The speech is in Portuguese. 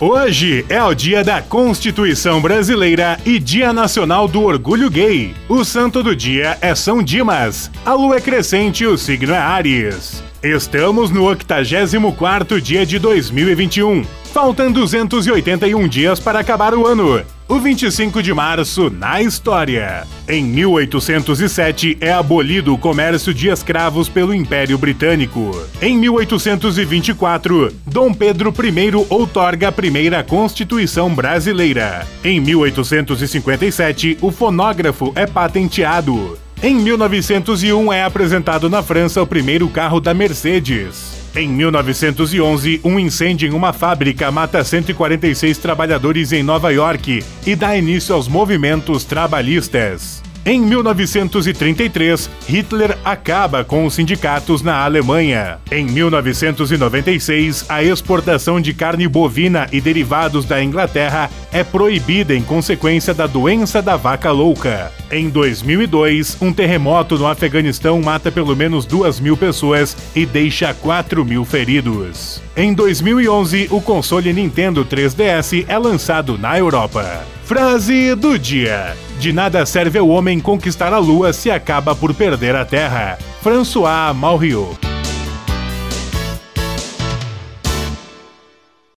Hoje é o dia da Constituição Brasileira e Dia Nacional do Orgulho Gay. O santo do dia é São Dimas. A lua é crescente e o signo é Áries. Estamos no 84º dia de 2021. Faltam 281 dias para acabar o ano. O 25 de março na história. Em 1807 é abolido o comércio de escravos pelo Império Britânico. Em 1824, Dom Pedro I outorga a primeira Constituição brasileira. Em 1857, o fonógrafo é patenteado. Em 1901 é apresentado na França o primeiro carro da Mercedes. Em 1911, um incêndio em uma fábrica mata 146 trabalhadores em Nova York e dá início aos movimentos trabalhistas. Em 1933, Hitler acaba com os sindicatos na Alemanha. Em 1996, a exportação de carne bovina e derivados da Inglaterra é proibida em consequência da doença da vaca louca. Em 2002, um terremoto no Afeganistão mata pelo menos 2 mil pessoas e deixa 4 mil feridos. Em 2011, o console Nintendo 3DS é lançado na Europa. Frase do dia: De nada serve ao homem conquistar a lua se acaba por perder a terra. François Malriot.